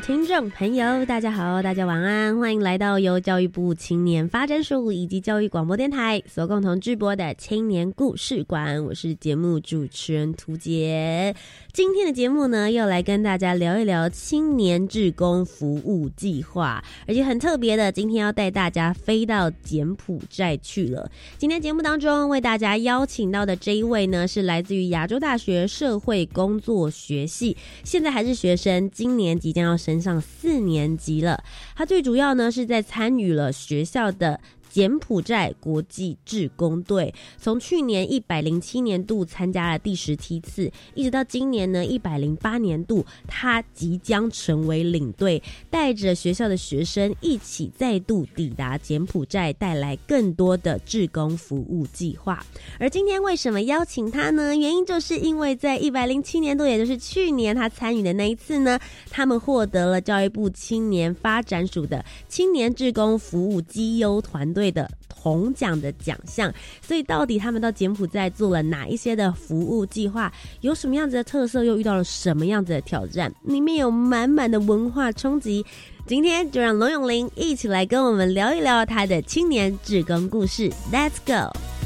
听众朋友，大家好，大家晚安，欢迎来到由教育部青年发展署以及教育广播电台所共同制播的青年故事馆，我是节目主持人涂杰。今天的节目呢，要来跟大家聊一聊青年志工服务计划，而且很特别的，今天要带大家飞到柬埔寨去了。今天节目当中为大家邀请到的这一位呢，是来自于亚洲大学社会工作学系，现在还是学生，今年即将要升上四年级了。他最主要呢是在参与了学校的。柬埔寨国际志工队从去年一百零七年度参加了第十七次，一直到今年呢一百零八年度，他即将成为领队，带着学校的学生一起再度抵达柬埔寨，带来更多的志工服务计划。而今天为什么邀请他呢？原因就是因为在一百零七年度，也就是去年他参与的那一次呢，他们获得了教育部青年发展署的青年志工服务绩优团队。的铜奖的奖项，所以到底他们到柬埔寨做了哪一些的服务计划，有什么样子的特色，又遇到了什么样子的挑战，里面有满满的文化冲击。今天就让龙永林一起来跟我们聊一聊他的青年志工故事，Let's go。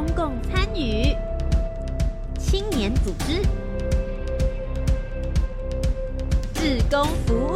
公共参与，青年组织，志工服务。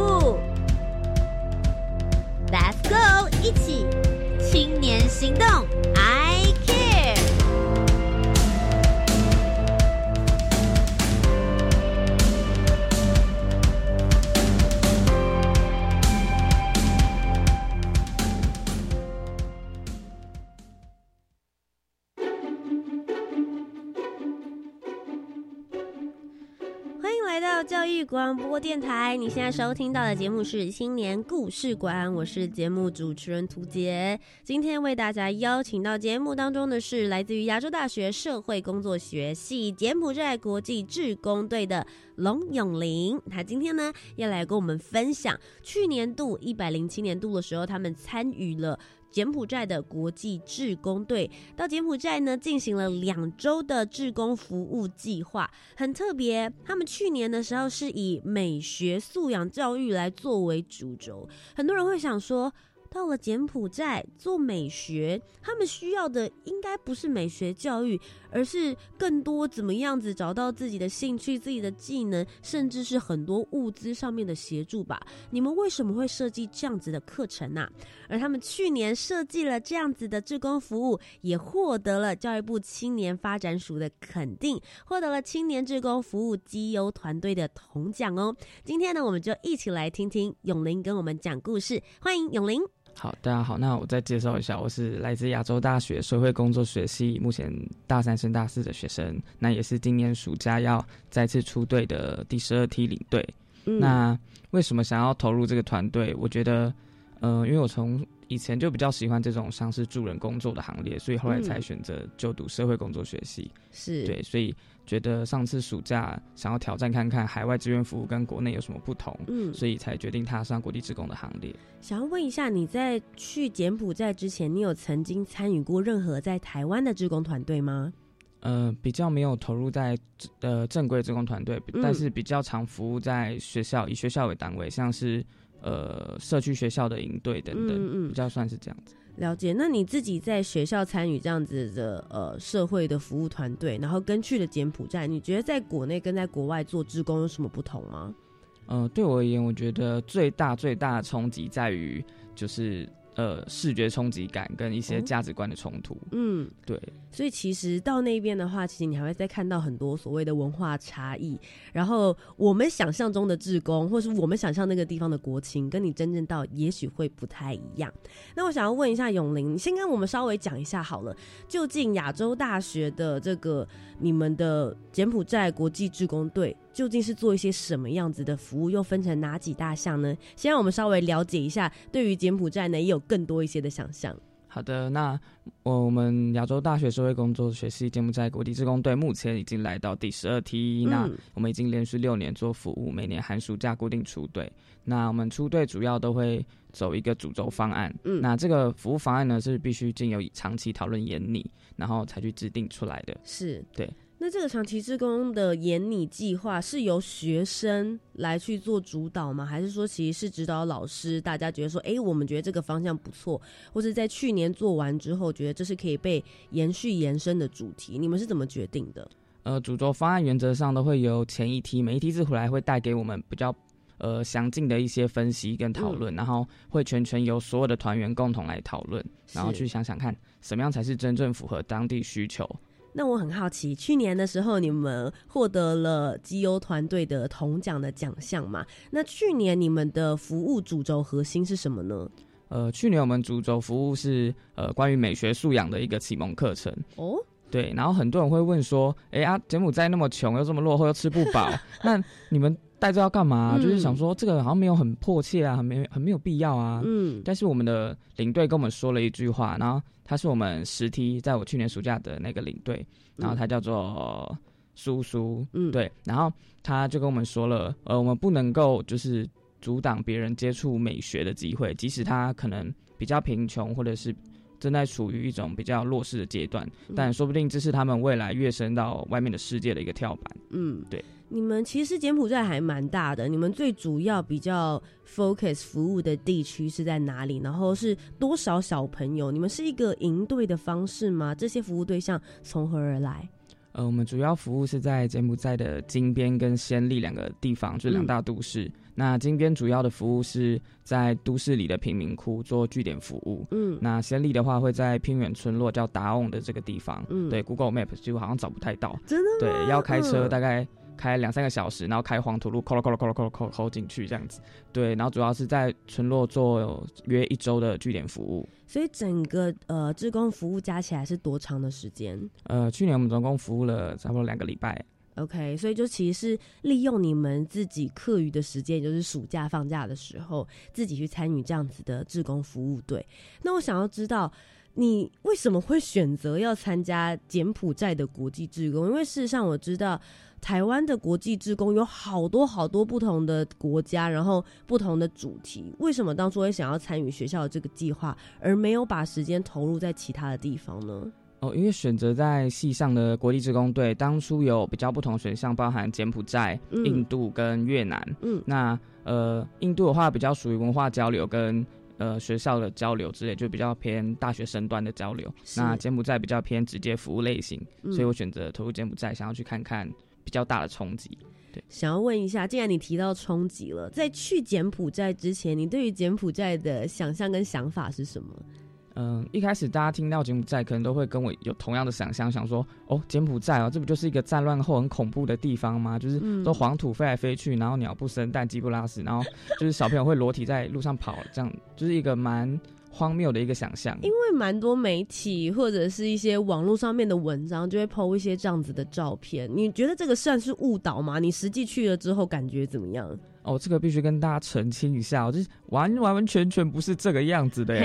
电台，你现在收听到的节目是新年故事馆，我是节目主持人涂杰。今天为大家邀请到节目当中的是来自于亚洲大学社会工作学系柬埔寨国际志工队的龙永林。他今天呢要来跟我们分享去年度一百零七年度的时候，他们参与了。柬埔寨的国际志工队到柬埔寨呢，进行了两周的志工服务计划，很特别。他们去年的时候是以美学素养教育来作为主轴，很多人会想说。到了柬埔寨做美学，他们需要的应该不是美学教育，而是更多怎么样子找到自己的兴趣、自己的技能，甚至是很多物资上面的协助吧。你们为什么会设计这样子的课程呢？而他们去年设计了这样子的志工服务，也获得了教育部青年发展署的肯定，获得了青年志工服务绩优团队的铜奖哦。今天呢，我们就一起来听听永林跟我们讲故事，欢迎永林。好，大家好，那我再介绍一下，我是来自亚洲大学社会工作学系，目前大三升大四的学生，那也是今年暑假要再次出队的第十二梯领队。那为什么想要投入这个团队？我觉得，呃，因为我从以前就比较喜欢这种像是助人工作的行列，所以后来才选择就读社会工作学系。是对，所以。觉得上次暑假想要挑战看看海外志愿服务跟国内有什么不同，嗯，所以才决定踏上国际职工的行列。想要问一下，你在去柬埔寨之前，你有曾经参与过任何在台湾的志工团队吗？呃，比较没有投入在呃正规职工团队，但是比较常服务在学校，以学校为单位，像是呃社区学校的营队等等，比较算是这样子。了解，那你自己在学校参与这样子的呃社会的服务团队，然后跟去了柬埔寨，你觉得在国内跟在国外做职工有什么不同吗？呃，对我而言，我觉得最大最大的冲击在于就是。呃，视觉冲击感跟一些价值观的冲突，嗯，对，所以其实到那边的话，其实你还会再看到很多所谓的文化差异。然后我们想象中的志工，或是我们想象那个地方的国情，跟你真正到也许会不太一样。那我想要问一下永林，你先跟我们稍微讲一下好了，究竟亚洲大学的这个你们的柬埔寨国际志工队。究竟是做一些什么样子的服务，又分成哪几大项呢？先让我们稍微了解一下，对于柬埔寨呢，也有更多一些的想象。好的，那我们亚洲大学社会工作学系柬埔寨国际职工队目前已经来到第十二梯，那我们已经连续六年做服务，每年寒暑假固定出队。那我们出队主要都会走一个主轴方案，嗯，那这个服务方案呢是必须经由长期讨论研拟，然后才去制定出来的。是对。那这个长期志工的研拟计划是由学生来去做主导吗？还是说其实是指导老师？大家觉得说，哎，我们觉得这个方向不错，或者在去年做完之后，觉得这是可以被延续延伸的主题？你们是怎么决定的？呃，主轴方案原则上都会由前一梯，每一梯次回来会带给我们比较呃详尽的一些分析跟讨论，然后会全权由所有的团员共同来讨论，然后去想想看什么样才是真正符合当地需求。那我很好奇，去年的时候你们获得了绩优团队的铜奖的奖项嘛？那去年你们的服务主轴核心是什么呢？呃，去年我们主轴服务是呃关于美学素养的一个启蒙课程哦。对，然后很多人会问说，哎啊，柬埔寨那么穷，又这么落后，又吃不饱，那你们带这要干嘛？就是想说这个好像没有很迫切啊，很没很没有必要啊。嗯。但是我们的领队跟我们说了一句话，然后。他是我们实梯，在我去年暑假的那个领队，然后他叫做苏苏，嗯，对，然后他就跟我们说了，呃，我们不能够就是阻挡别人接触美学的机会，即使他可能比较贫穷，或者是正在处于一种比较弱势的阶段，但说不定这是他们未来跃升到外面的世界的一个跳板，嗯，对。你们其实柬埔寨还蛮大的，你们最主要比较 focus 服务的地区是在哪里？然后是多少小朋友？你们是一个营队的方式吗？这些服务对象从何而来？呃，我们主要服务是在柬埔寨的金边跟暹粒两个地方，就两大都市。那金边主要的服务是在都市里的贫民窟做据点服务。嗯，那暹粒的话会在偏远村落叫达翁的这个地方。嗯，对，Google Map 几乎好像找不太到。真的？对，要开车大概。开两三个小时，然后开黄土路，扣了扣了扣了扣了扣扣进去这样子，对，然后主要是在村落做约一周的据点服务。所以整个呃，志工服务加起来是多长的时间？呃，去年我们总共服务了差不多两个礼拜。OK，所以就其实是利用你们自己课余的时间，就是暑假放假的时候，自己去参与这样子的志工服务队。那我想要知道，你为什么会选择要参加柬埔寨的国际志工？因为事实上我知道，台湾的国际志工有好多好多不同的国家，然后不同的主题。为什么当初会想要参与学校的这个计划，而没有把时间投入在其他的地方呢？哦，因为选择在系上的国际职工队，当初有比较不同选项，包含柬埔寨、印度跟越南。嗯，那呃，印度的话比较属于文化交流跟呃学校的交流之类，就比较偏大学生端的交流。那柬埔寨比较偏直接服务类型，所以我选择投入柬埔寨，想要去看看比较大的冲击。对，想要问一下，既然你提到冲击了，在去柬埔寨之前，你对于柬埔寨的想象跟想法是什么？嗯，一开始大家听到柬埔寨，可能都会跟我有同样的想象，想说哦，柬埔寨哦，这不就是一个战乱后很恐怖的地方吗？就是都黄土飞来飞去，然后鸟不生蛋，鸡不拉屎，然后就是小朋友会裸体在路上跑，这样就是一个蛮。荒谬的一个想象，因为蛮多媒体或者是一些网络上面的文章就会 PO 一些这样子的照片。你觉得这个算是误导吗？你实际去了之后感觉怎么样？哦，这个必须跟大家澄清一下，就是完完完全全不是这个样子的。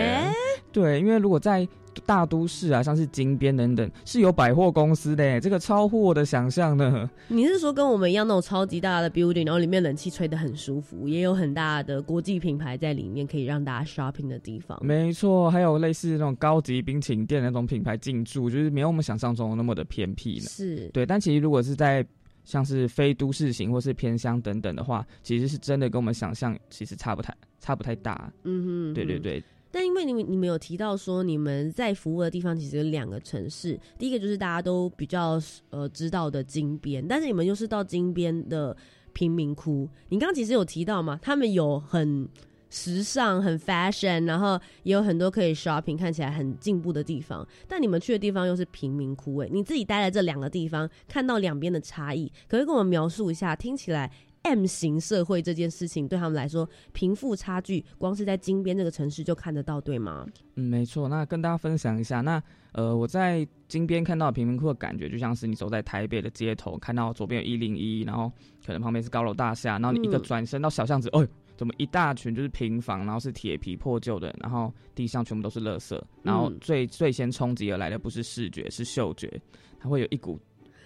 对，因为如果在大都市啊，像是金边等等，是有百货公司的，这个超乎我的想象呢。你是说跟我们一样那种超级大的 building，然后里面冷气吹得很舒服，也有很大的国际品牌在里面，可以让大家 shopping 的地方？没错，还有类似那种高级冰淇淋店那种品牌进驻，就是没有我们想象中那么的偏僻呢。是对，但其实如果是在像是非都市型或是偏乡等等的话，其实是真的跟我们想象其实差不太差不太大。嗯哼，对对对。但因为你们你们有提到说你们在服务的地方其实有两个城市，第一个就是大家都比较呃知道的金边，但是你们又是到金边的贫民窟。你刚刚其实有提到嘛，他们有很时尚、很 fashion，然后也有很多可以 shopping 看起来很进步的地方。但你们去的地方。又是贫民窟，哎，你自己待在这两个地方，看到两边的差异，可以跟我们描述一下？听起来。M 型社会这件事情对他们来说，贫富差距光是在金边这个城市就看得到，对吗？嗯，没错。那跟大家分享一下，那呃，我在金边看到贫民窟的感觉，就像是你走在台北的街头，看到左边有一零一，然后可能旁边是高楼大厦，然后你一个转身到小巷子，哦，怎么一大群就是平房，然后是铁皮破旧的，然后地上全部都是垃圾，然后最最先冲击而来的不是视觉，是嗅觉，它会有一股。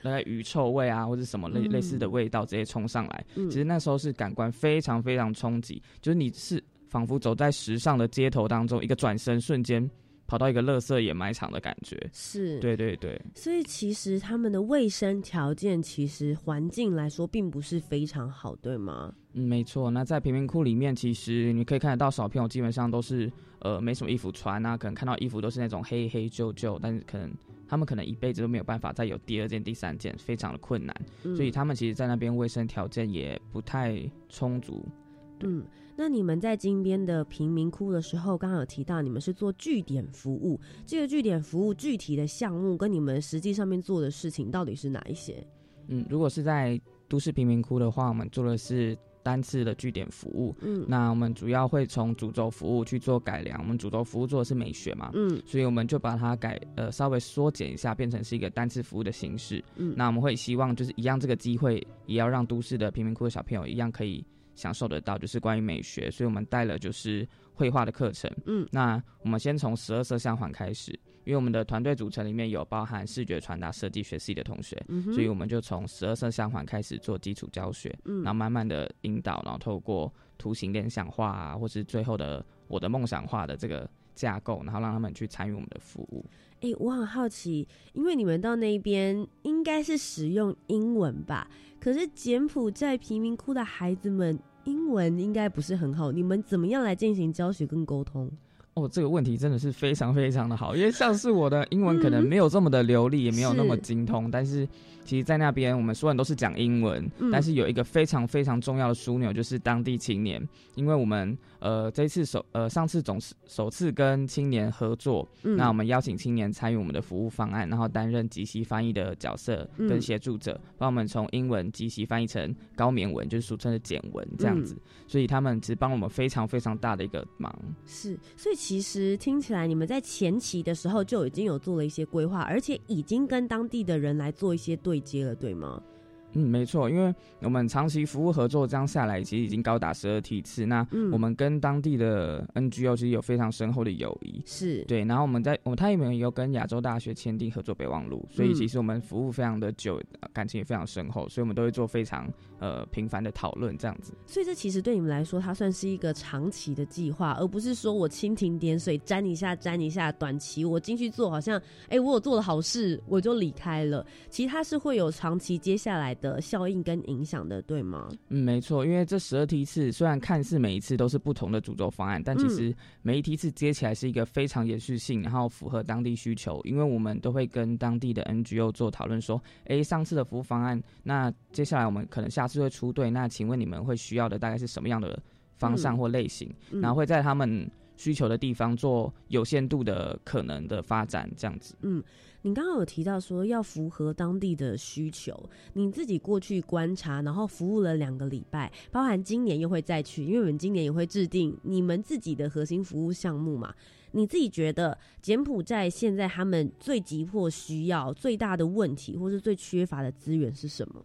大概鱼臭味啊，或者什么类类似的味道直接冲上来，其实那时候是感官非常非常冲击，就是你是仿佛走在时尚的街头当中，一个转身瞬间跑到一个垃圾掩埋场的感觉。是，对对对。所以其实他们的卫生条件，其实环境来说并不是非常好，对吗？嗯，没错。那在贫民窟里面，其实你可以看得到小朋友基本上都是呃没什么衣服穿啊，可能看到衣服都是那种黑黑旧旧，但是可能。他们可能一辈子都没有办法再有第二件、第三件，非常的困难，所以他们其实，在那边卫生条件也不太充足。嗯，那你们在金边的贫民窟的时候，刚刚有提到你们是做据点服务，这个据点服务具体的项目跟你们实际上面做的事情到底是哪一些？嗯，如果是在都市贫民窟的话，我们做的是。单次的据点服务，嗯，那我们主要会从主轴服务去做改良。我们主轴服务做的是美学嘛，嗯，所以我们就把它改呃稍微缩减一下，变成是一个单次服务的形式。嗯，那我们会希望就是一样这个机会，也要让都市的贫民窟的小朋友一样可以享受得到，就是关于美学。所以我们带了就是绘画的课程，嗯，那我们先从十二色相环开始。因为我们的团队组成里面有包含视觉传达设计学系的同学，嗯所以我们就从十二色相环开始做基础教学，嗯然后慢慢的引导，然后透过图形联想化啊，或是最后的我的梦想化的这个架构，然后让他们去参与我们的服务。哎，我很好奇，因为你们到那边应该是使用英文吧？可是柬埔寨贫民窟的孩子们英文应该不是很好，你们怎么样来进行教学跟沟通？哦，这个问题真的是非常非常的好，因为像是我的英文可能没有这么的流利，也没有那么精通，但是其实，在那边我们所有人都是讲英文，但是有一个非常非常重要的枢纽，就是当地青年，因为我们呃这次首呃上次总是首次跟青年合作，那我们邀请青年参与我们的服务方案，然后担任即席翻译的角色跟协助者，帮我们从英文即席翻译成高棉文，就是俗称的简文这样子，所以他们其实帮我们非常非常大的一个忙。是，所以。其实听起来，你们在前期的时候就已经有做了一些规划，而且已经跟当地的人来做一些对接了，对吗？嗯，没错，因为我们长期服务合作这样下来，其实已经高达十二梯次。那我们跟当地的 NGO 其实有非常深厚的友谊，是对。然后我们在我们他也有跟亚洲大学签订合作备忘录，所以其实我们服务非常的久，感情也非常深厚，所以我们都会做非常呃频繁的讨论这样子。所以这其实对你们来说，它算是一个长期的计划，而不是说我蜻蜓点水沾一下沾一下，短期我进去做好像哎我有做了好事我就离开了。其实它是会有长期接下来。的效应跟影响的，对吗？嗯，没错。因为这十二梯次虽然看似每一次都是不同的诅咒方案，但其实每一梯次接起来是一个非常延续性，然后符合当地需求。因为我们都会跟当地的 NGO 做讨论，说：哎，上次的服务方案，那接下来我们可能下次会出队，那请问你们会需要的大概是什么样的方向或类型？然后会在他们需求的地方做有限度的可能的发展，这样子。嗯。你刚刚有提到说要符合当地的需求，你自己过去观察，然后服务了两个礼拜，包含今年又会再去，因为我们今年也会制定你们自己的核心服务项目嘛。你自己觉得柬埔寨现在他们最急迫需要、最大的问题，或是最缺乏的资源是什么？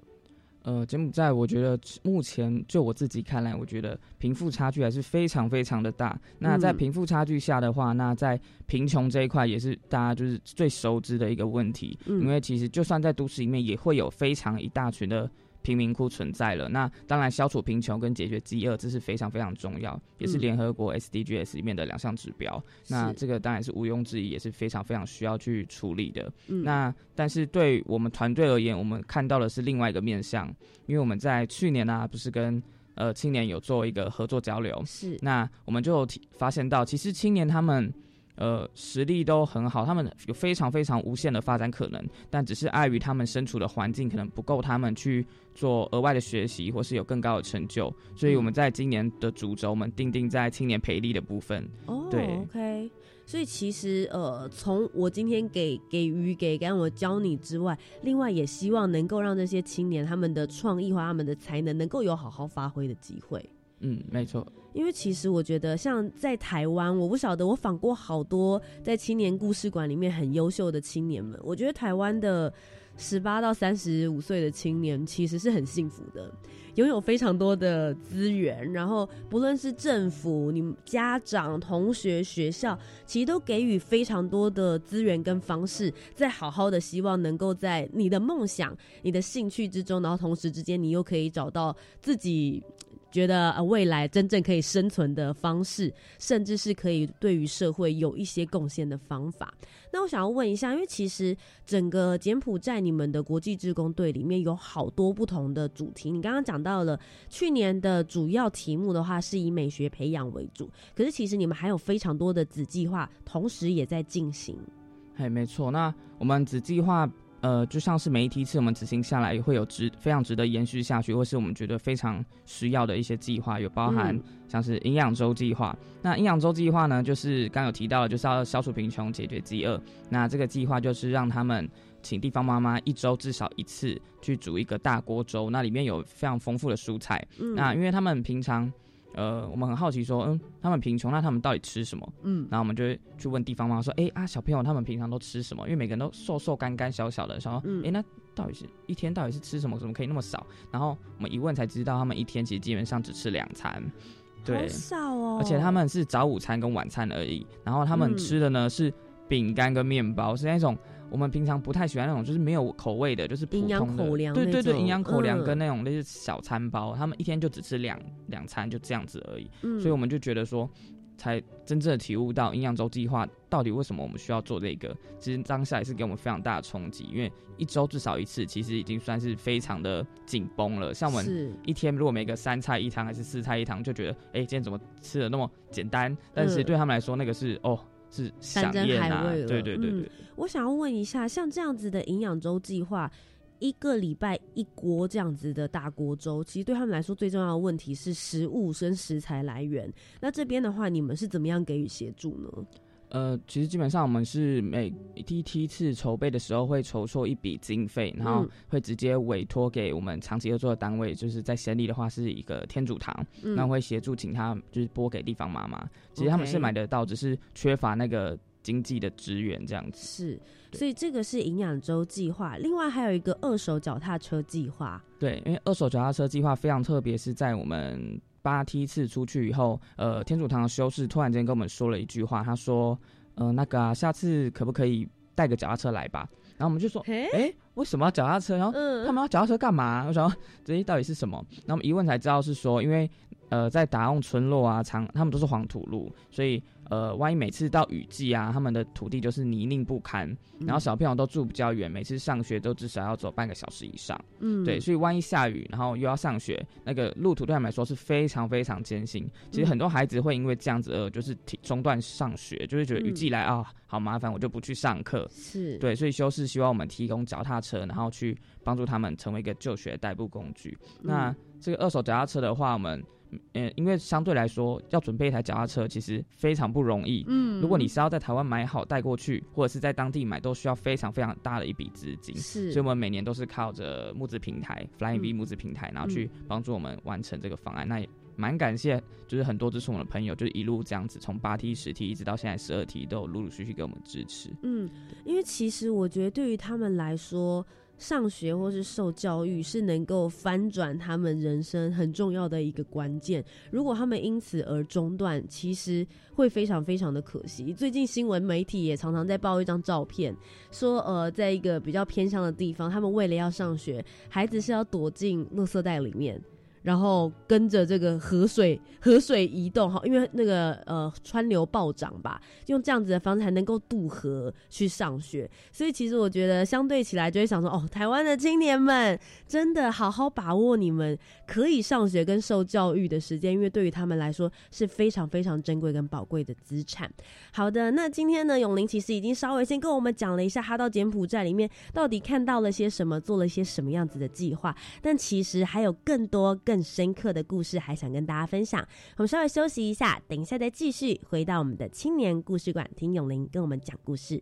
呃，柬埔寨，我觉得目前就我自己看来，我觉得贫富差距还是非常非常的大。那在贫富差距下的话，那在贫穷这一块也是大家就是最熟知的一个问题。因为其实就算在都市里面，也会有非常一大群的。贫民窟存在了，那当然消除贫穷跟解决饥饿，这是非常非常重要，也是联合国 SDGs 里面的两项指标。那这个当然是毋庸置疑，也是非常非常需要去处理的。嗯那但是对我们团队而言，我们看到的是另外一个面向，因为我们在去年呢，不是跟呃青年有做一个合作交流，是那我们就发现到，其实青年他们。呃，实力都很好，他们有非常非常无限的发展可能，但只是碍于他们身处的环境可能不够他们去做额外的学习，或是有更高的成就，所以我们在今年的主轴，我们定定在青年培力的部分。哦，对，OK，所以其实呃，从我今天给给予给让我教你之外，另外也希望能够让这些青年他们的创意或他们的才能能够有好好发挥的机会。嗯，没错。因为其实我觉得，像在台湾，我不晓得我访过好多在青年故事馆里面很优秀的青年们。我觉得台湾的十八到三十五岁的青年其实是很幸福的，拥有非常多的资源。然后不论是政府、你家长、同学、学校，其实都给予非常多的资源跟方式，在好好的希望能够在你的梦想、你的兴趣之中，然后同时之间你又可以找到自己。觉得呃未来真正可以生存的方式，甚至是可以对于社会有一些贡献的方法。那我想要问一下，因为其实整个柬埔寨你们的国际志工队里面有好多不同的主题。你刚刚讲到了去年的主要题目的话，是以美学培养为主。可是其实你们还有非常多的子计划，同时也在进行。嘿，没错。那我们子计划。呃，就像是每一梯次我们执行下来，也会有值非常值得延续下去，或是我们觉得非常需要的一些计划，有包含像是营养周计划。那营养周计划呢，就是刚有提到的，就是要消除贫穷、解决饥饿。那这个计划就是让他们请地方妈妈一周至少一次去煮一个大锅粥，那里面有非常丰富的蔬菜。那因为他们平常。呃，我们很好奇说，嗯，他们贫穷，那他们到底吃什么？嗯，然后我们就会去问地方妈妈说，哎啊，小朋友他们平常都吃什么？因为每个人都瘦瘦干干小小的，想说，哎，那到底是一天到底是吃什么？怎么可以那么少？然后我们一问才知道，他们一天其实基本上只吃两餐，对，少哦，而且他们是早午餐跟晚餐而已，然后他们吃的呢是饼干跟面包，是那种。我们平常不太喜欢那种，就是没有口味的，就是普通的。对对对，营养口粮跟那种类似小餐包，他们一天就只吃两两餐，就这样子而已。所以我们就觉得说，才真正的体悟到营养周计划到底为什么我们需要做这个。其实当下也是给我们非常大的冲击，因为一周至少一次，其实已经算是非常的紧绷了。像我们一天如果每个三菜一汤还是四菜一汤，就觉得哎，今天怎么吃的那么简单？但是对他们来说，那个是哦。是山珍海味了，对对对对。我想要问一下，像这样子的营养粥计划，一个礼拜一锅这样子的大锅粥，其实对他们来说最重要的问题是食物跟食材来源。那这边的话，你们是怎么样给予协助呢？呃，其实基本上我们是每第一梯次筹备的时候会筹措一笔经费，然后会直接委托给我们长期合作的单位，就是在先例的话是一个天主堂，那会协助请他就是拨给地方妈妈。其实他们是买得到，只是缺乏那个经济的支援这样子。是，所以这个是营养周计划。另外还有一个二手脚踏车计划。对，因为二手脚踏车计划非常特别，是在我们八梯次出去以后，呃，天主堂的修士突然间跟我们说了一句话，他说：“呃，那个下次可不可以带个脚踏车来吧？”然后我们就说：“哎，为什么要脚踏车？然后他们要脚踏车干嘛？我想这些到底是什么？然后我们一问才知道是说，因为呃，在达用村落啊，长他们都是黄土路，所以。”呃，万一每次到雨季啊，他们的土地就是泥泞不堪，然后小朋友都住比较远，每次上学都至少要走半个小时以上。嗯，对，所以万一下雨，然后又要上学，那个路途对他们来说是非常非常艰辛。其实很多孩子会因为这样子而就是中断上学，就是觉得雨季来啊，好麻烦，我就不去上课。是对，所以修士希望我们提供脚踏车，然后去帮助他们成为一个就学代步工具。那这个二手脚踏车的话，我们。嗯，因为相对来说，要准备一台脚踏车其实非常不容易。嗯，如果你是要在台湾买好带过去，或者是在当地买，都需要非常非常大的一笔资金。是，所以我们每年都是靠着募资平台 Flying V 募资平台，然后去帮助我们完成这个方案。那也蛮感谢，就是很多支持我们的朋友，就是一路这样子，从八 T、十 T 一直到现在十二 T，都有陆陆续续给我们支持。嗯，因为其实我觉得对于他们来说。上学或是受教育是能够翻转他们人生很重要的一个关键。如果他们因此而中断，其实会非常非常的可惜。最近新闻媒体也常常在报一张照片，说呃，在一个比较偏乡的地方，他们为了要上学，孩子是要躲进垃圾袋里面。然后跟着这个河水河水移动哈，因为那个呃川流暴涨吧，用这样子的方式才能够渡河去上学。所以其实我觉得相对起来就会想说，哦，台湾的青年们真的好好把握你们可以上学跟受教育的时间，因为对于他们来说是非常非常珍贵跟宝贵的资产。好的，那今天呢，永林其实已经稍微先跟我们讲了一下他到柬埔寨里面到底看到了些什么，做了些什么样子的计划，但其实还有更多。更深刻的故事还想跟大家分享，我们稍微休息一下，等一下再继续回到我们的青年故事馆，听永林跟我们讲故事。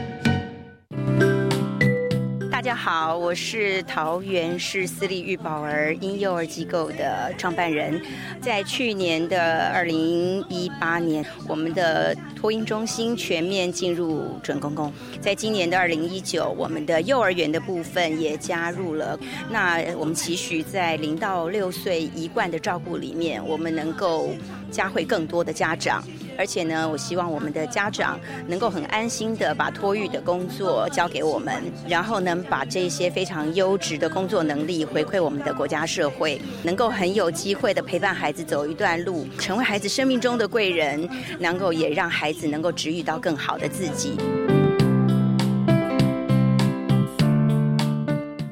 好，我是桃园市私立育宝儿婴幼儿机构的创办人。在去年的二零一八年，我们的托婴中心全面进入准公共。在今年的二零一九，我们的幼儿园的部分也加入了。那我们期许在零到六岁一贯的照顾里面，我们能够加会更多的家长。而且呢，我希望我们的家长能够很安心的把托育的工作交给我们，然后呢，把这些非常优质的工作能力回馈我们的国家社会，能够很有机会的陪伴孩子走一段路，成为孩子生命中的贵人，能够也让孩子能够治愈到更好的自己。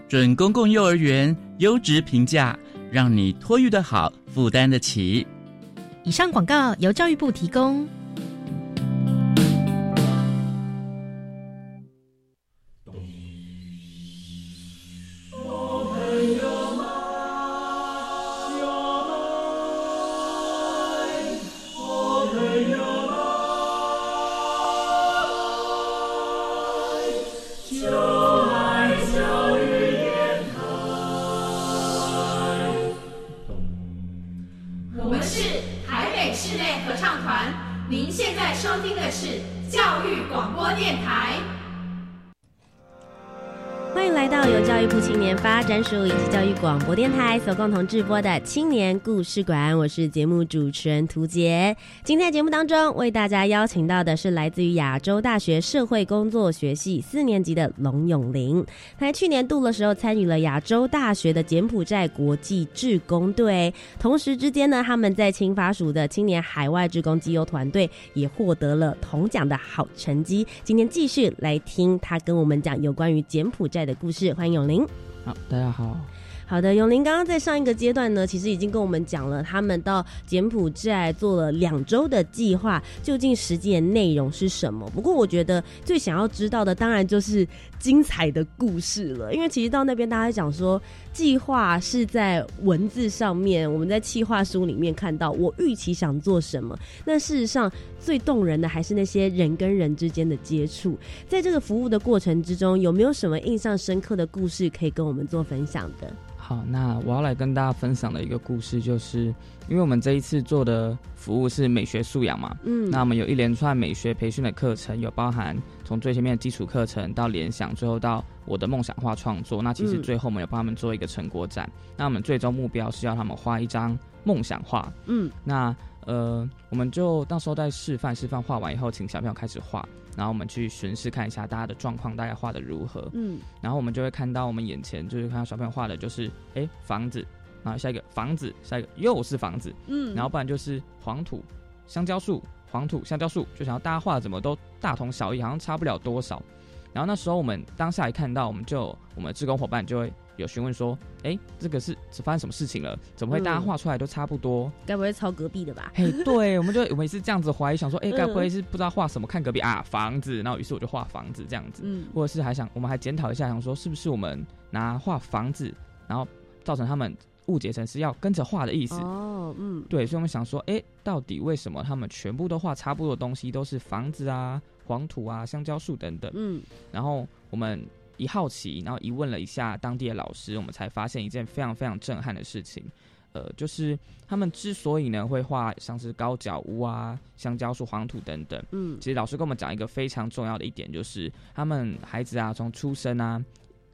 准公共幼儿园优质评价，让你托育的好，负担得起。以上广告由教育部提供。广播电台所共同制播的青年故事馆，我是节目主持人涂杰。今天节目当中为大家邀请到的是来自于亚洲大学社会工作学系四年级的龙永林。他在去年度的时候参与了亚洲大学的柬埔寨国际志工队，同时之间呢，他们在青法署的青年海外志工机优团队也获得了铜奖的好成绩。今天继续来听他跟我们讲有关于柬埔寨的故事，欢迎永林。好，大家好。好的，永林刚刚在上一个阶段呢，其实已经跟我们讲了，他们到柬埔寨做了两周的计划，究竟实际的内容是什么？不过我觉得最想要知道的，当然就是精彩的故事了，因为其实到那边大家讲说。计划是在文字上面，我们在计划书里面看到我预期想做什么。那事实上最动人的还是那些人跟人之间的接触。在这个服务的过程之中，有没有什么印象深刻的故事可以跟我们做分享的？好，那我要来跟大家分享的一个故事，就是因为我们这一次做的服务是美学素养嘛，嗯，那我们有一连串美学培训的课程，有包含从最前面的基础课程到联想，最后到我的梦想化创作。那其实最后我们有帮他们做一个成果展，那我们最终目标是要他们画一张梦想画，嗯，那呃，我们就到时候在示范，示范画完以后，请小朋友开始画。然后我们去巡视看一下大家的状况，大概画的如何。嗯，然后我们就会看到我们眼前就是看到小朋友画的就是哎房子，然后下一个房子，下一个又是房子。嗯，然后不然就是黄土、香蕉树、黄土、香蕉树，就想要大家画的怎么都大同小异，好像差不了多少。然后那时候我们当下一看到，我们就我们的志工伙伴就会。有询问说：“哎，这个是是发生什么事情了？怎么会大家画出来都差不多？该不会抄隔壁的吧？”嘿，对，我们就我们是这样子怀疑，想说：“哎，该不会是不知道画什么？看隔壁啊，房子。”然后于是我就画房子这样子，嗯，或者是还想我们还检讨一下，想说是不是我们拿画房子，然后造成他们误解成是要跟着画的意思？哦，嗯，对，所以我们想说：“哎，到底为什么他们全部都画差不多的东西，都是房子啊、黄土啊、香蕉树等等？”嗯，然后我们。一好奇，然后一问了一下当地的老师，我们才发现一件非常非常震撼的事情，呃，就是他们之所以呢会画像是高脚屋啊、香蕉树、黄土等等，嗯，其实老师跟我们讲一个非常重要的一点，就是他们孩子啊从出生啊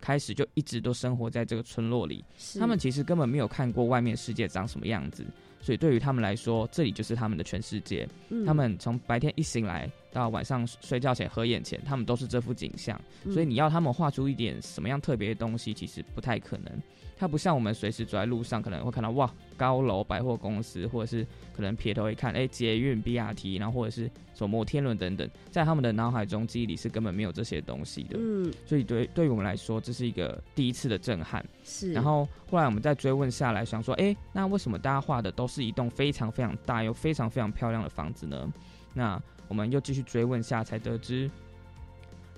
开始就一直都生活在这个村落里，他们其实根本没有看过外面世界长什么样子，所以对于他们来说，这里就是他们的全世界。他们从白天一醒来。到晚上睡觉前合眼前，他们都是这幅景象。所以你要他们画出一点什么样特别的东西，其实不太可能。它不像我们随时走在路上可能会看到哇高楼百货公司，或者是可能撇头一看哎捷运 BRT，然后或者是什么摩天轮等等，在他们的脑海中记忆里是根本没有这些东西的。嗯，所以对对于我们来说，这是一个第一次的震撼。是。然后后来我们再追问下来，想说哎，那为什么大家画的都是一栋非常非常大又非常非常漂亮的房子呢？那我们又继续追问下，才得知。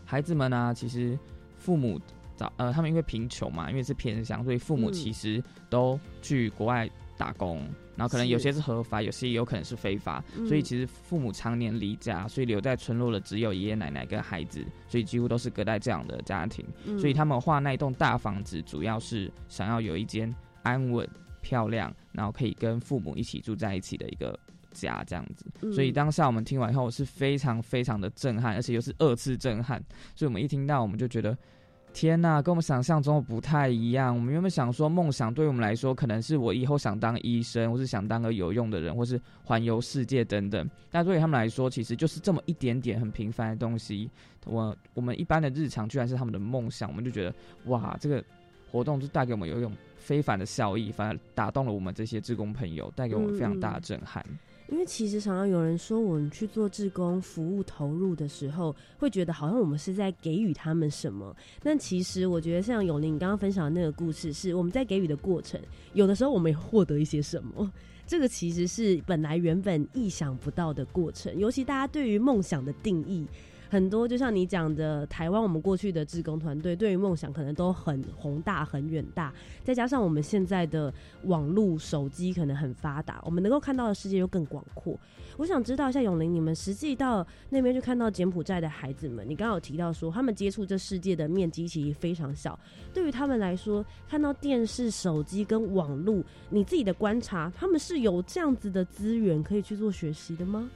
孩子们呢，其实父母。早呃，他们因为贫穷嘛，因为是偏乡，所以父母其实都去国外打工，然后可能有些是合法，有些也有可能是非法，所以其实父母常年离家，所以留在村落的只有爷爷奶奶跟孩子，所以几乎都是隔代这样的家庭，所以他们画那一栋大房子，主要是想要有一间安稳、漂亮，然后可以跟父母一起住在一起的一个家这样子。所以当下我们听完以后是非常非常的震撼，而且又是二次震撼，所以我们一听到我们就觉得。天呐，跟我们想象中的不太一样。我们原本想说，梦想对于我们来说，可能是我以后想当医生，或是想当个有用的人，或是环游世界等等。但对于他们来说，其实就是这么一点点很平凡的东西。我我们一般的日常，居然是他们的梦想。我们就觉得，哇，这个活动就带给我们有一种非凡的效益，反而打动了我们这些志工朋友，带给我们非常大的震撼。因为其实常常有人说，我们去做志工服务投入的时候，会觉得好像我们是在给予他们什么。但其实我觉得，像永宁刚刚分享的那个故事，是我们在给予的过程，有的时候我们也获得一些什么。这个其实是本来原本意想不到的过程。尤其大家对于梦想的定义。很多就像你讲的，台湾我们过去的志工团队对于梦想可能都很宏大、很远大，再加上我们现在的网络、手机可能很发达，我们能够看到的世界又更广阔。我想知道一下永林，你们实际到那边去看到柬埔寨的孩子们，你刚刚有提到说他们接触这世界的面积其实非常小，对于他们来说，看到电视、手机跟网络，你自己的观察，他们是有这样子的资源可以去做学习的吗？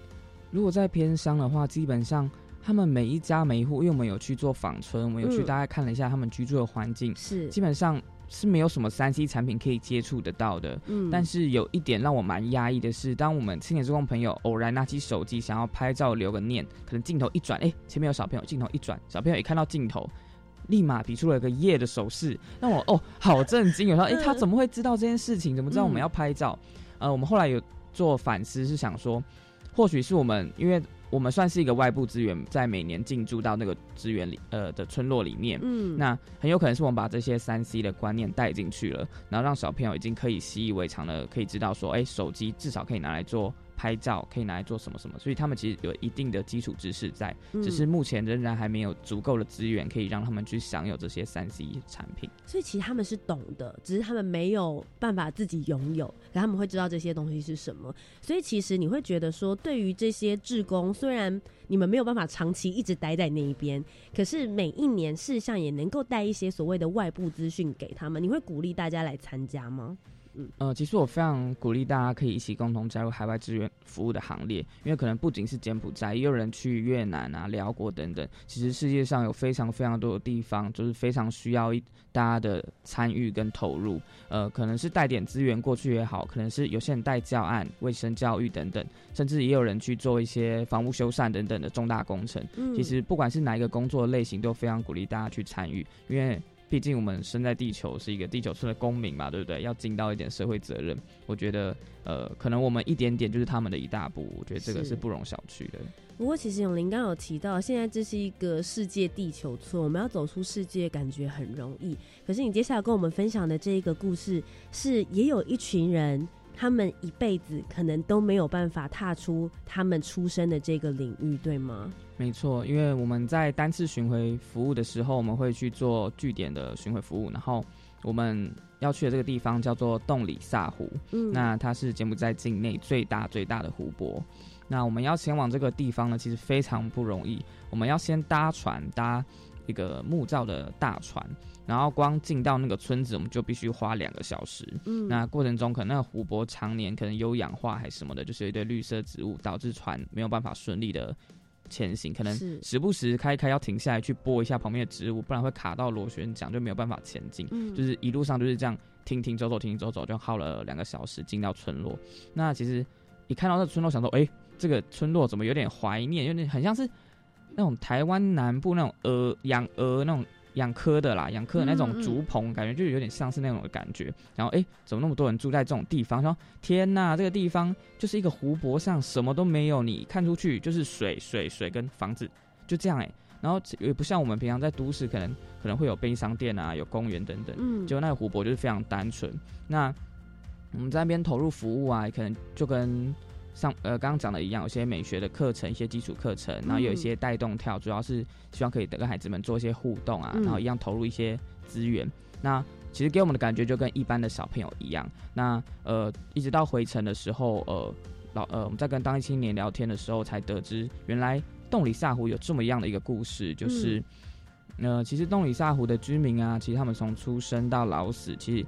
如果在偏乡的话，基本上。他们每一家每一户，因为我们有去做访村，我们有去大概看了一下他们居住的环境，是基本上是没有什么三 C 产品可以接触得到的。嗯，但是有一点让我蛮压抑的是，当我们青年职工朋友偶然拿起手机想要拍照留个念，可能镜头一转，哎，前面有小朋友，镜头一转，小朋友也看到镜头，立马比出了一个耶的手势，让我哦好震惊，有时候哎他怎么会知道这件事情？怎么知道我们要拍照？呃，我们后来有做反思，是想说，或许是我们因为。我们算是一个外部资源，在每年进驻到那个资源里，呃的村落里面，嗯，那很有可能是我们把这些三 C 的观念带进去了，然后让小朋友已经可以习以为常了，可以知道说，哎，手机至少可以拿来做。拍照可以拿来做什么什么，所以他们其实有一定的基础知识在，只是目前仍然还没有足够的资源可以让他们去享有这些三 C 产品。所以其实他们是懂的，只是他们没有办法自己拥有，然后他们会知道这些东西是什么。所以其实你会觉得说，对于这些志工，虽然你们没有办法长期一直待在那一边，可是每一年事实上也能够带一些所谓的外部资讯给他们。你会鼓励大家来参加吗？嗯，呃，其实我非常鼓励大家可以一起共同加入海外志愿服务的行列，因为可能不仅是柬埔寨，也有人去越南啊、辽国等等。其实世界上有非常非常多的地方，就是非常需要大家的参与跟投入。呃，可能是带点资源过去也好，可能是有些人带教案、卫生教育等等，甚至也有人去做一些房屋修缮等等的重大工程。其实不管是哪一个工作类型，都非常鼓励大家去参与，因为。毕竟我们生在地球，是一个地球村的公民嘛，对不对？要尽到一点社会责任。我觉得，呃，可能我们一点点就是他们的一大步。我觉得这个是不容小觑的。不过，其实永林刚有提到，现在这是一个世界地球村，我们要走出世界，感觉很容易。可是，你接下来跟我们分享的这一个故事，是也有一群人。他们一辈子可能都没有办法踏出他们出生的这个领域，对吗？没错，因为我们在单次巡回服务的时候，我们会去做据点的巡回服务，然后我们要去的这个地方叫做洞里萨湖，嗯，那它是柬埔寨境内最大最大的湖泊。那我们要前往这个地方呢，其实非常不容易，我们要先搭船，搭一个木造的大船。然后光进到那个村子，我们就必须花两个小时。嗯，那过程中可能那个湖泊常年可能有氧化还是什么的，就是一堆绿色植物，导致船没有办法顺利的前行。可能时不时开开要停下来去拨一下旁边的植物，不然会卡到螺旋桨，就没有办法前进。嗯，就是一路上就是这样停停走走停停走走，就耗了两个小时进到村落。那其实一看到这村落，想说，哎。这个村落怎么有点怀念，有点很像是那种台湾南部那种鹅养鹅那种。养科的啦，养科的那种竹棚，感觉就有点像是那种的感觉。然后，哎，怎么那么多人住在这种地方？说天呐，这个地方就是一个湖泊上，什么都没有，你看出去就是水、水、水跟房子，就这样哎。然后也不像我们平常在都市，可能可能会有便利商店啊，有公园等等。嗯。结果那个湖泊就是非常单纯。那我们在那边投入服务啊，可能就跟。上呃，刚刚讲的一样，有些美学的课程，一些基础课程，然后有一些带动跳，主要是希望可以跟孩子们做一些互动啊，然后一样投入一些资源。那其实给我们的感觉就跟一般的小朋友一样。那呃，一直到回程的时候，呃，老呃，我们在跟当地青年聊天的时候，才得知原来洞里萨湖有这么样的一个故事，就是呃，其实洞里萨湖的居民啊，其实他们从出生到老死，其实。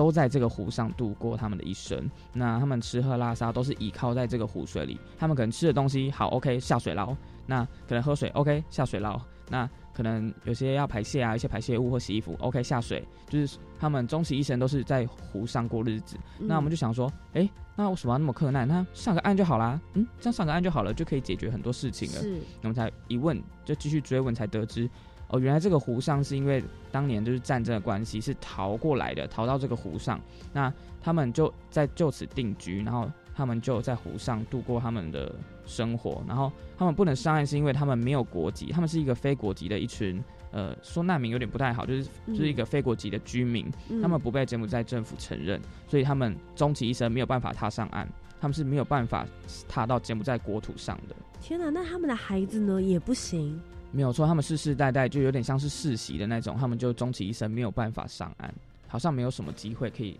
都在这个湖上度过他们的一生。那他们吃喝拉撒都是倚靠在这个湖水里。他们可能吃的东西好，OK，下水捞；那可能喝水，OK，下水捞；那可能有些要排泄啊，一些排泄物或洗衣服，OK，下水。就是他们终其一生都是在湖上过日子。那我们就想说，哎，那为什么要那么困难？那上个岸就好啦。嗯，这样上个岸就好了，就可以解决很多事情了。是，我们才一问，就继续追问，才得知。哦，原来这个湖上是因为当年就是战争的关系，是逃过来的，逃到这个湖上。那他们就在就此定居，然后他们就在湖上度过他们的生活。然后他们不能上岸，是因为他们没有国籍，他们是一个非国籍的一群，呃，说难民有点不太好，就是就是一个非国籍的居民，他们不被柬埔寨政府承认，所以他们终其一生没有办法踏上岸，他们是没有办法踏到柬埔寨国土上的。天哪，那他们的孩子呢也不行。没有错，他们世世代代就有点像是世袭的那种，他们就终其一生没有办法上岸，好像没有什么机会可以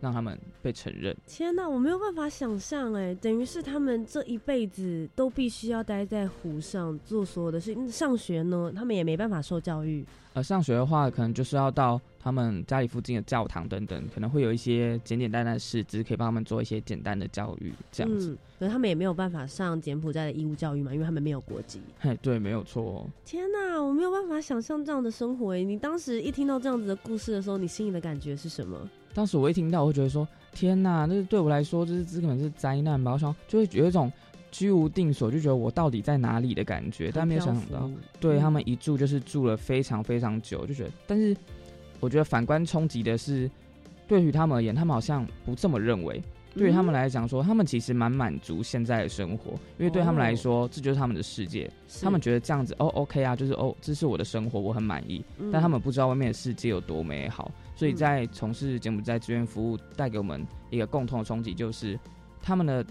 让他们被承认。天哪，我没有办法想象，哎，等于是他们这一辈子都必须要待在湖上做所有的事情。上学呢，他们也没办法受教育。呃，上学的话，可能就是要到他们家里附近的教堂等等，可能会有一些简简单单的师资，可以帮他们做一些简单的教育，这样子。可是他们也没有办法上柬埔寨的义务教育嘛，因为他们没有国籍。嘿，对，没有错。天哪，我没有办法想象这样的生活。你当时一听到这样子的故事的时候，你心里的感觉是什么？当时我一听到，我会觉得说，天哪，那对我来说，这是这根本是灾难吧？我想就会有一种。居无定所，就觉得我到底在哪里的感觉，但没有想到，对他们一住就是住了非常非常久，就觉得，但是我觉得反观冲击的是，对于他们而言，他们好像不这么认为。对于他们来讲，说他们其实蛮满足现在的生活，因为对他们来说，这就是他们的世界。他们觉得这样子，哦，OK 啊，就是哦，这是我的生活，我很满意。但他们不知道外面的世界有多美好，所以在从事柬埔寨志愿服务，带给我们一个共同的冲击，就是他们的。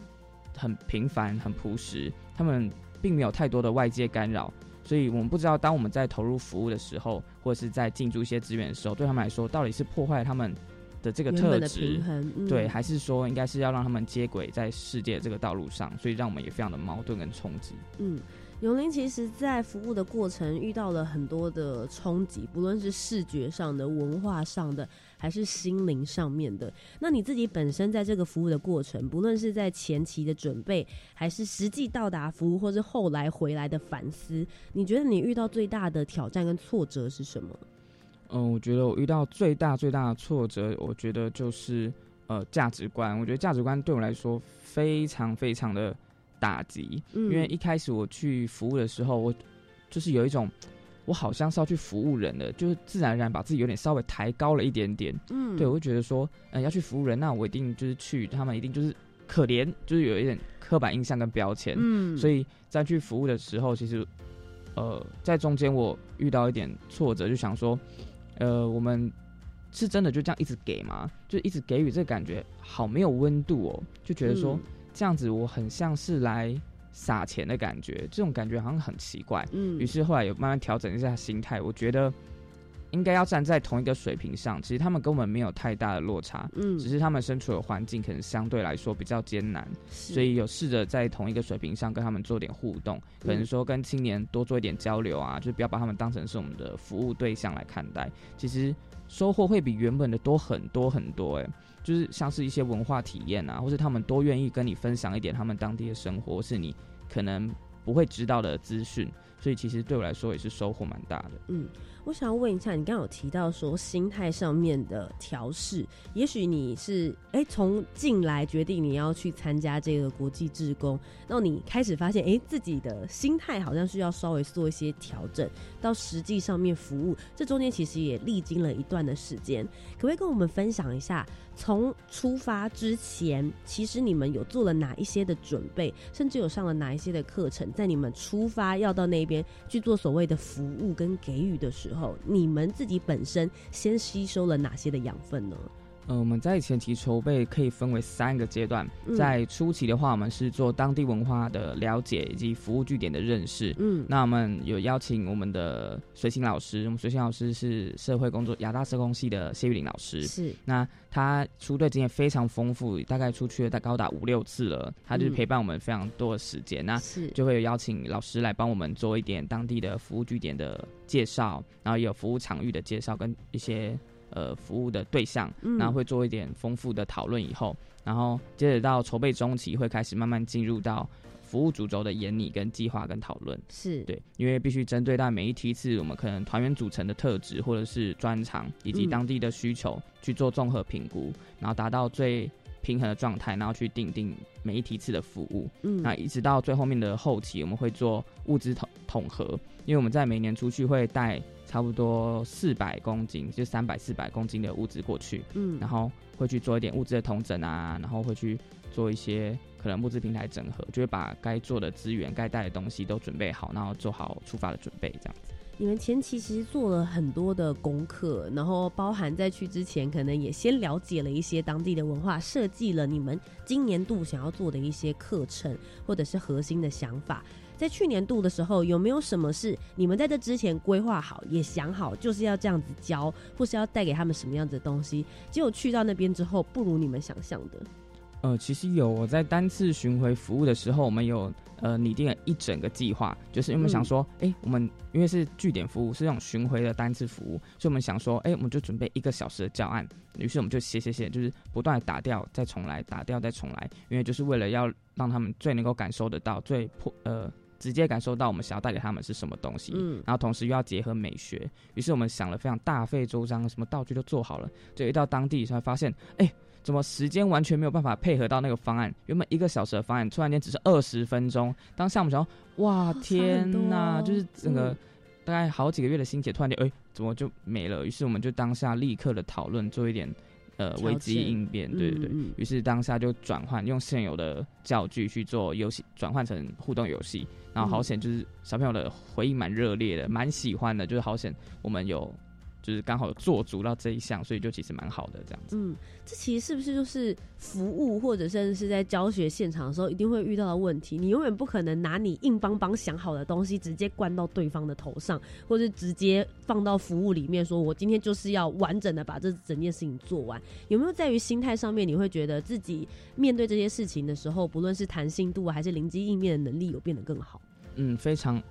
很平凡，很朴实，他们并没有太多的外界干扰，所以我们不知道，当我们在投入服务的时候，或者是在进驻一些资源的时候，对他们来说，到底是破坏他们的这个特质，对，还是说应该是要让他们接轨在世界这个道路上，所以让我们也非常的矛盾跟冲击。嗯。永林其实，在服务的过程遇到了很多的冲击，不论是视觉上的、文化上的，还是心灵上面的。那你自己本身在这个服务的过程，不论是在前期的准备，还是实际到达服务，或是后来回来的反思，你觉得你遇到最大的挑战跟挫折是什么？嗯，我觉得我遇到最大最大的挫折，我觉得就是呃价值观。我觉得价值观对我来说非常非常的。打击，因为一开始我去服务的时候，我就是有一种，我好像是要去服务人的，就是自然而然把自己有点稍微抬高了一点点。嗯，对我会觉得说，嗯，要去服务人，那我一定就是去，他们一定就是可怜，就是有一点刻板印象跟标签。嗯，所以在去服务的时候，其实，呃，在中间我遇到一点挫折，就想说，呃，我们是真的就这样一直给吗？就一直给予这个感觉好没有温度哦，就觉得说。这样子我很像是来撒钱的感觉，这种感觉好像很奇怪。嗯，于是后来有慢慢调整一下心态，我觉得应该要站在同一个水平上。其实他们跟我们没有太大的落差，嗯，只是他们身处的环境可能相对来说比较艰难，所以有试着在同一个水平上跟他们做点互动，可能说跟青年多做一点交流啊，就不要把他们当成是我们的服务对象来看待。其实收获会比原本的多很多很多，哎。就是像是一些文化体验啊，或是他们多愿意跟你分享一点他们当地的生活，是你可能不会知道的资讯。所以其实对我来说也是收获蛮大的。嗯。我想要问一下，你刚刚有提到说心态上面的调试，也许你是哎从进来决定你要去参加这个国际志工，然后你开始发现哎自己的心态好像是要稍微做一些调整，到实际上面服务，这中间其实也历经了一段的时间，可不可以跟我们分享一下？从出发之前，其实你们有做了哪一些的准备，甚至有上了哪一些的课程？在你们出发要到那边去做所谓的服务跟给予的时候，你们自己本身先吸收了哪些的养分呢？呃，我们在前期筹备可以分为三个阶段，在初期的话，我们是做当地文化的了解以及服务据点的认识。嗯，那我们有邀请我们的随行老师，我们随行老师是社会工作亚大社工系的谢玉玲老师。是，那他出队经验非常丰富，大概出去了大高达五六次了，他就是陪伴我们非常多的时间。那是就会有邀请老师来帮我们做一点当地的服务据点的介绍，然后也有服务场域的介绍跟一些。呃，服务的对象，然后会做一点丰富的讨论，以后，然后接着到筹备中期，会开始慢慢进入到服务主轴的演拟跟计划跟讨论。是对，因为必须针对到每一梯次我们可能团员组成的特质，或者是专长以及当地的需求去做综合评估，然后达到最平衡的状态，然后去定定每一梯次的服务。嗯，那一直到最后面的后期，我们会做物资统统合，因为我们在每年出去会带。差不多四百公斤，就三百四百公斤的物资过去，嗯，然后会去做一点物资的统整啊，然后会去做一些可能物资平台整合，就会把该做的资源、该带的东西都准备好，然后做好出发的准备，这样子。你们前期其实做了很多的功课，然后包含在去之前，可能也先了解了一些当地的文化，设计了你们今年度想要做的一些课程或者是核心的想法。在去年度的时候，有没有什么事你们在这之前规划好、也想好，就是要这样子教，或是要带给他们什么样子的东西？结果去到那边之后，不如你们想象的。呃，其实有我在单次巡回服务的时候，我们有呃拟定了一整个计划，就是因为想说，哎，我们因为是据点服务，是这种巡回的单次服务，所以我们想说，哎，我们就准备一个小时的教案，于是我们就写写写，就是不断的打掉再重来，打掉再重来，因为就是为了要让他们最能够感受得到最破呃。直接感受到我们想要带给他们是什么东西，嗯，然后同时又要结合美学，于是我们想了非常大费周章，什么道具都做好了，就一到当地才发现，哎，怎么时间完全没有办法配合到那个方案？原本一个小时的方案，突然间只是二十分钟。当下我们想，哇，天哪，就是整个大概好几个月的心血，突然间，哎，怎么就没了？于是我们就当下立刻的讨论，做一点。呃，危机应变，对对对，于是当下就转换用现有的教具去做游戏，转换成互动游戏，然后好险就是小朋友的回应蛮热烈的，蛮喜欢的，就是好险我们有。就是刚好做足到这一项，所以就其实蛮好的这样子。嗯，这其实是不是就是服务或者甚至是在教学现场的时候一定会遇到的问题？你永远不可能拿你硬邦邦想好的东西直接灌到对方的头上，或者直接放到服务里面，说我今天就是要完整的把这整件事情做完。有没有在于心态上面，你会觉得自己面对这些事情的时候，不论是弹性度还是灵机应变的能力，有变得更好？嗯，非常。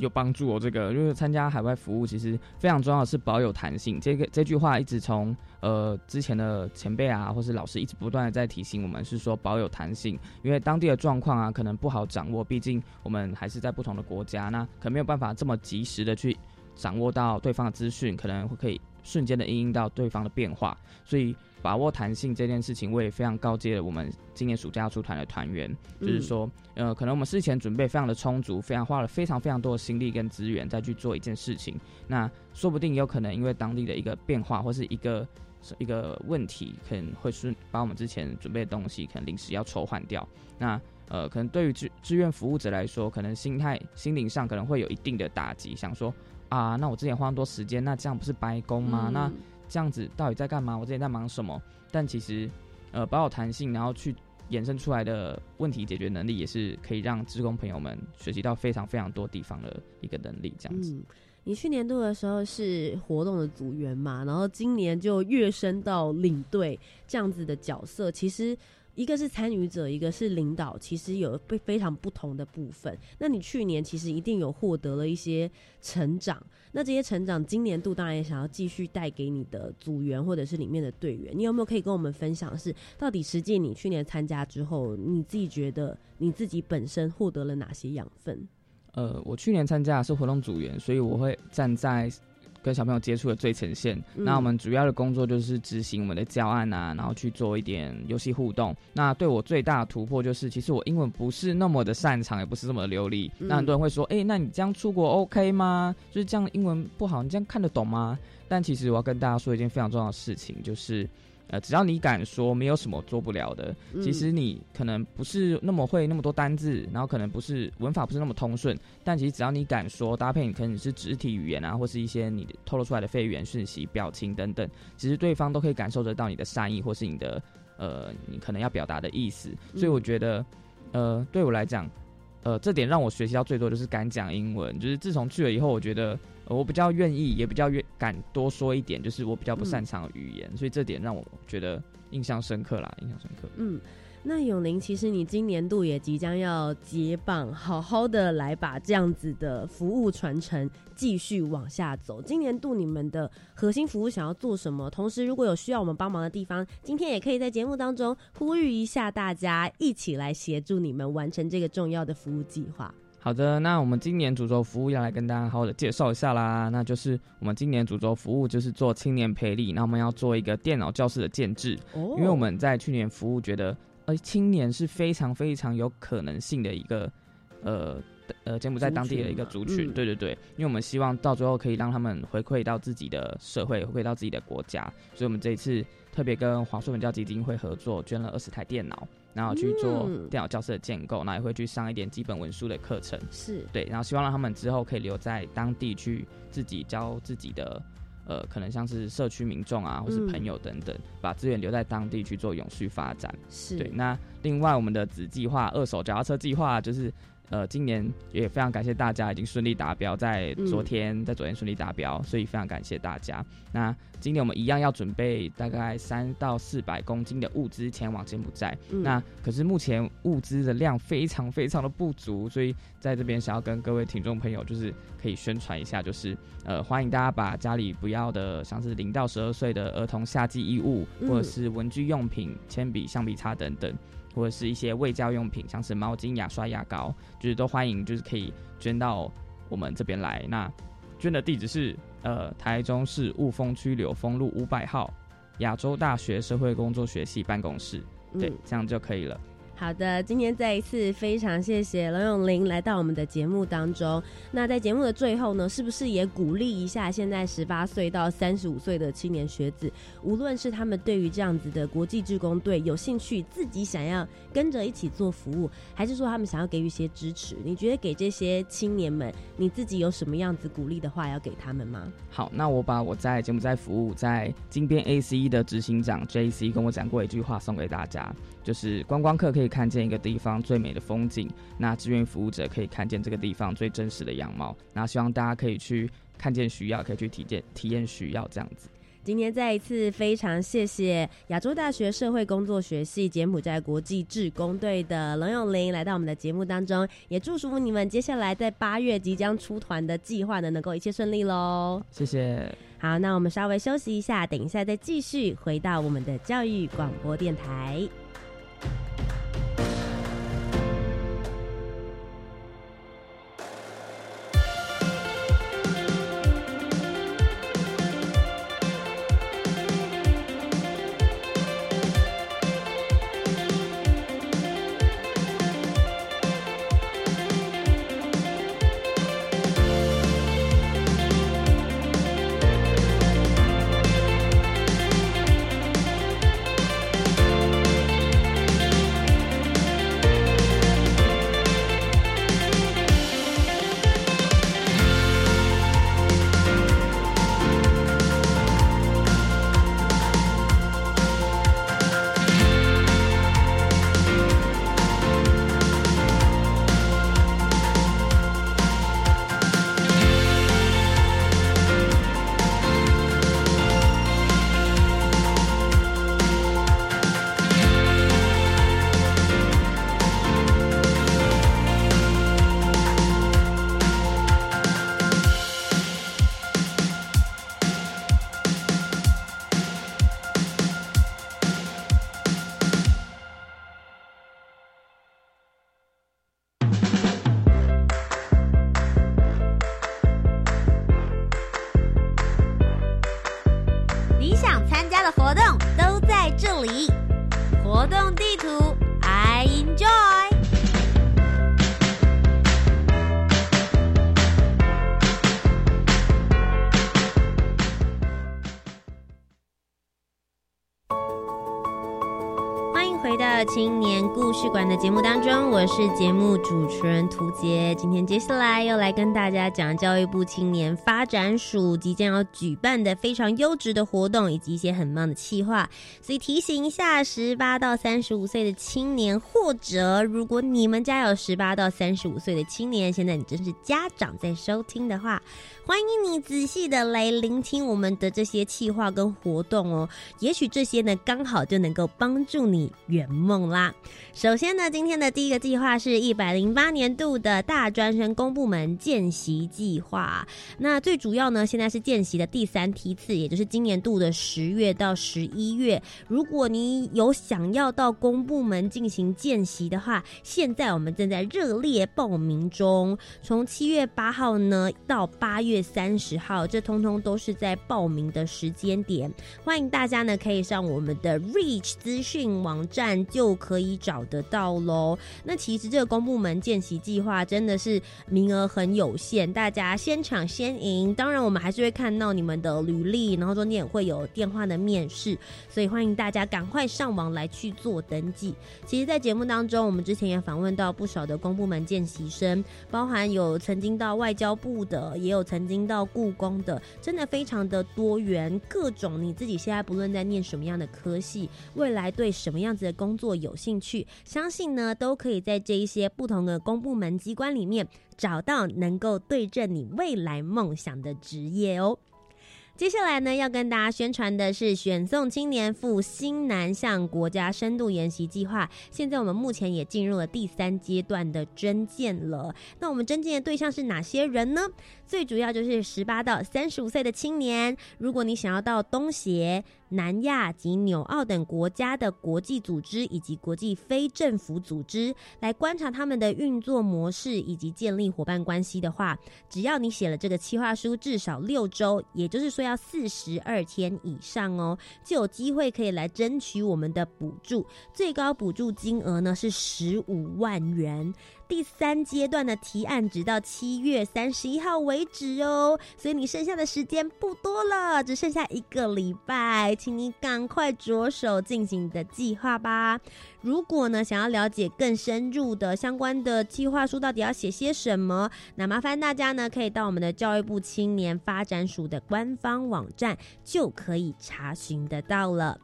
有帮助哦，这个因为参加海外服务，其实非常重要的是保有弹性。这个这句话一直从呃之前的前辈啊，或是老师一直不断的在提醒我们，是说保有弹性。因为当地的状况啊，可能不好掌握，毕竟我们还是在不同的国家，那可没有办法这么及时的去掌握到对方的资讯，可能会可以瞬间的应应到对方的变化，所以。把握弹性这件事情，我也非常告诫了我们今年暑假出团的团员，就是说，呃，可能我们事前准备非常的充足，非常花了非常非常多的心力跟资源再去做一件事情，那说不定有可能因为当地的一个变化或是一个一个问题，可能会是把我们之前准备的东西可能临时要抽换掉。那呃，可能对于志志愿服务者来说，可能心态心灵上可能会有一定的打击，想说啊，那我之前花那么多时间，那这样不是白工吗？那这样子到底在干嘛？我之前在忙什么？但其实，呃，保有弹性，然后去衍生出来的问题解决能力，也是可以让职工朋友们学习到非常非常多地方的一个能力。这样子，你去年度的时候是活动的组员嘛？然后今年就跃升到领队这样子的角色，其实。一个是参与者，一个是领导，其实有非非常不同的部分。那你去年其实一定有获得了一些成长，那这些成长今年度当然也想要继续带给你的组员或者是里面的队员。你有没有可以跟我们分享？是到底实际你去年参加之后，你自己觉得你自己本身获得了哪些养分？呃，我去年参加是活动组员，所以我会站在。跟小朋友接触的最前线，那我们主要的工作就是执行我们的教案啊，然后去做一点游戏互动。那对我最大的突破就是，其实我英文不是那么的擅长，也不是这么的流利。那很多人会说，哎，那你这样出国 OK 吗？就是这样英文不好，你这样看得懂吗？但其实我要跟大家说一件非常重要的事情，就是。呃，只要你敢说，没有什么做不了的。其实你可能不是那么会那么多单字，然后可能不是文法不是那么通顺，但其实只要你敢说，搭配你可能是肢体语言啊，或是一些你透露出来的非语言讯息、表情等等，其实对方都可以感受得到你的善意，或是你的呃，你可能要表达的意思。所以我觉得，呃，对我来讲，呃，这点让我学习到最多就是敢讲英文。就是自从去了以后，我觉得。我比较愿意，也比较愿敢多说一点，就是我比较不擅长语言，所以这点让我觉得印象深刻啦，印象深刻。嗯，那永林，其实你今年度也即将要接棒，好好的来把这样子的服务传承继续往下走。今年度你们的核心服务想要做什么？同时，如果有需要我们帮忙的地方，今天也可以在节目当中呼吁一下大家，一起来协助你们完成这个重要的服务计划。好的，那我们今年主轴服务要来跟大家好好的介绍一下啦。那就是我们今年主轴服务就是做青年培力，那我们要做一个电脑教室的建制。哦，因为我们在去年服务觉得，呃，青年是非常非常有可能性的一个，呃呃，柬埔寨当地的一个族群。对对对，因为我们希望到最后可以让他们回馈到自己的社会，回馈到自己的国家，所以我们这一次特别跟华硕文教基金会合作，捐了二十台电脑。然后去做电脑教室的建构，那也会去上一点基本文书的课程，是对，然后希望让他们之后可以留在当地去自己教自己的，呃，可能像是社区民众啊，或是朋友等等，把资源留在当地去做永续发展。是对，那另外我们的子计划二手脚踏车计划就是。呃，今年也非常感谢大家已经顺利达标，在昨天，在昨天顺利达标，所以非常感谢大家。那今年我们一样要准备大概三到四百公斤的物资前往柬埔寨。那可是目前物资的量非常非常的不足，所以在这边想要跟各位听众朋友就是可以宣传一下，就是呃欢迎大家把家里不要的，像是零到十二岁的儿童夏季衣物，或者是文具用品、铅笔、橡皮擦等等。或者是一些卫教用品，像是毛巾、牙刷、牙膏，就是都欢迎，就是可以捐到我们这边来。那捐的地址是呃台中市雾峰区柳峰路五百号亚洲大学社会工作学系办公室，对，这样就可以了。好的，今天再一次非常谢谢龙永林来到我们的节目当中。那在节目的最后呢，是不是也鼓励一下现在十八岁到三十五岁的青年学子，无论是他们对于这样子的国际志工队有兴趣，自己想要跟着一起做服务，还是说他们想要给予一些支持？你觉得给这些青年们，你自己有什么样子鼓励的话要给他们吗？好，那我把我在节目在服务在金边 A C 的执行长 JC 跟我讲过一句话，送给大家。就是观光客可以看见一个地方最美的风景，那志愿服务者可以看见这个地方最真实的样貌。那希望大家可以去看见需要，可以去体验体验需要这样子。今天再一次非常谢谢亚洲大学社会工作学系柬埔寨国际志工队的龙永林来到我们的节目当中，也祝福你们接下来在八月即将出团的计划呢能够一切顺利喽。谢谢。好，那我们稍微休息一下，等一下再继续回到我们的教育广播电台。回到青年故事馆的节目当中，我是节目主持人涂杰。今天接下来要来跟大家讲教育部青年发展署即将要举办的非常优质的活动，以及一些很棒的企划。所以提醒一下，十八到三十五岁的青年，或者如果你们家有十八到三十五岁的青年，现在你真是家长在收听的话。欢迎你仔细的来聆听我们的这些企划跟活动哦，也许这些呢刚好就能够帮助你圆梦啦。首先呢，今天的第一个计划是一百零八年度的大专生公部门见习计划。那最主要呢，现在是见习的第三梯次，也就是今年度的十月到十一月。如果你有想要到公部门进行见习的话，现在我们正在热烈报名中，从七月八号呢到八月。三十号，这通通都是在报名的时间点，欢迎大家呢可以上我们的 Reach 资讯网站就可以找得到喽。那其实这个公部门见习计划真的是名额很有限，大家先抢先赢。当然，我们还是会看到你们的履历，然后中间也会有电话的面试，所以欢迎大家赶快上网来去做登记。其实，在节目当中，我们之前也访问到不少的公部门见习生，包含有曾经到外交部的，也有曾。经到故宫的，真的非常的多元，各种你自己现在不论在念什么样的科系，未来对什么样子工作有兴趣，相信呢都可以在这一些不同的公部门机关里面找到能够对阵你未来梦想的职业哦。接下来呢，要跟大家宣传的是选送青年赴新南向国家深度研习计划。现在我们目前也进入了第三阶段的征件了。那我们征件的对象是哪些人呢？最主要就是十八到三十五岁的青年。如果你想要到东协。南亚及纽澳等国家的国际组织以及国际非政府组织来观察他们的运作模式以及建立伙伴关系的话，只要你写了这个企划书至少六周，也就是说要四十二天以上哦，就有机会可以来争取我们的补助，最高补助金额呢是十五万元。第三阶段的提案直到七月三十一号为止哦，所以你剩下的时间不多了，只剩下一个礼拜，请你赶快着手进行你的计划吧。如果呢想要了解更深入的相关的计划书到底要写些什么，那麻烦大家呢可以到我们的教育部青年发展署的官方网站就可以查询得到了。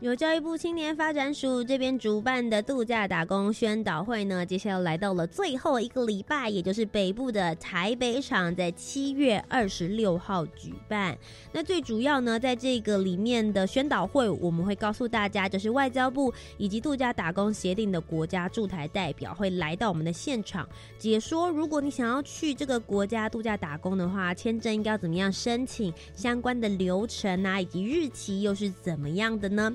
由教育部青年发展署这边主办的度假打工宣导会呢，接下来来到了最后一个礼拜，也就是北部的台北场，在七月二十六号举办。那最主要呢，在这个里面的宣导会，我们会告诉大家，就是外交部以及度假打工协定的国家驻台代表会来到我们的现场，解说如果你想要去这个国家度假打工的话，签证应该怎么样申请，相关的流程啊，以及日期又是怎么样的呢？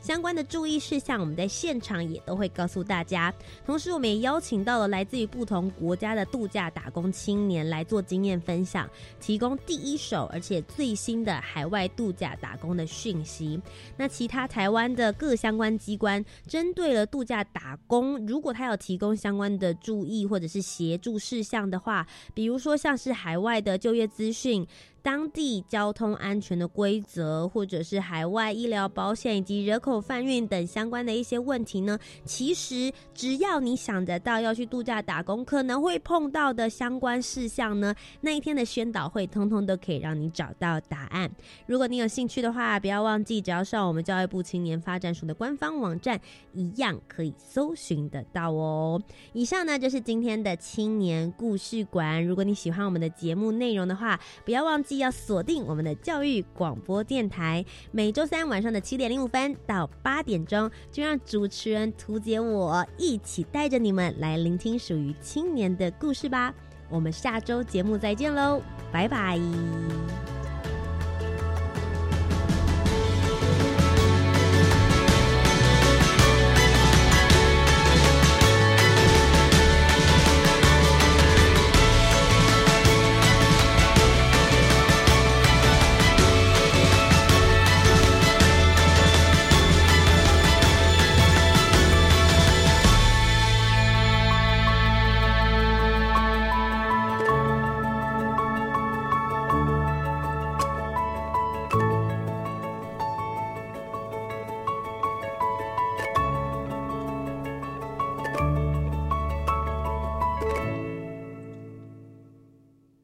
相关的注意事项，我们在现场也都会告诉大家。同时，我们也邀请到了来自于不同国家的度假打工青年来做经验分享，提供第一手而且最新的海外度假打工的讯息。那其他台湾的各相关机关，针对了度假打工，如果他有提供相关的注意或者是协助事项的话，比如说像是海外的就业资讯。当地交通安全的规则，或者是海外医疗保险以及人口口贩运等相关的一些问题呢？其实只要你想得到要去度假打工可能会碰到的相关事项呢，那一天的宣导会通通都可以让你找到答案。如果你有兴趣的话，不要忘记只要上我们教育部青年发展署的官方网站，一样可以搜寻得到哦。以上呢就是今天的青年故事馆。如果你喜欢我们的节目内容的话，不要忘记。要锁定我们的教育广播电台，每周三晚上的七点零五分到到八点钟，就让主持人图姐我一起带着你们来聆听属于青年的故事吧。我们下周节目再见喽，拜拜。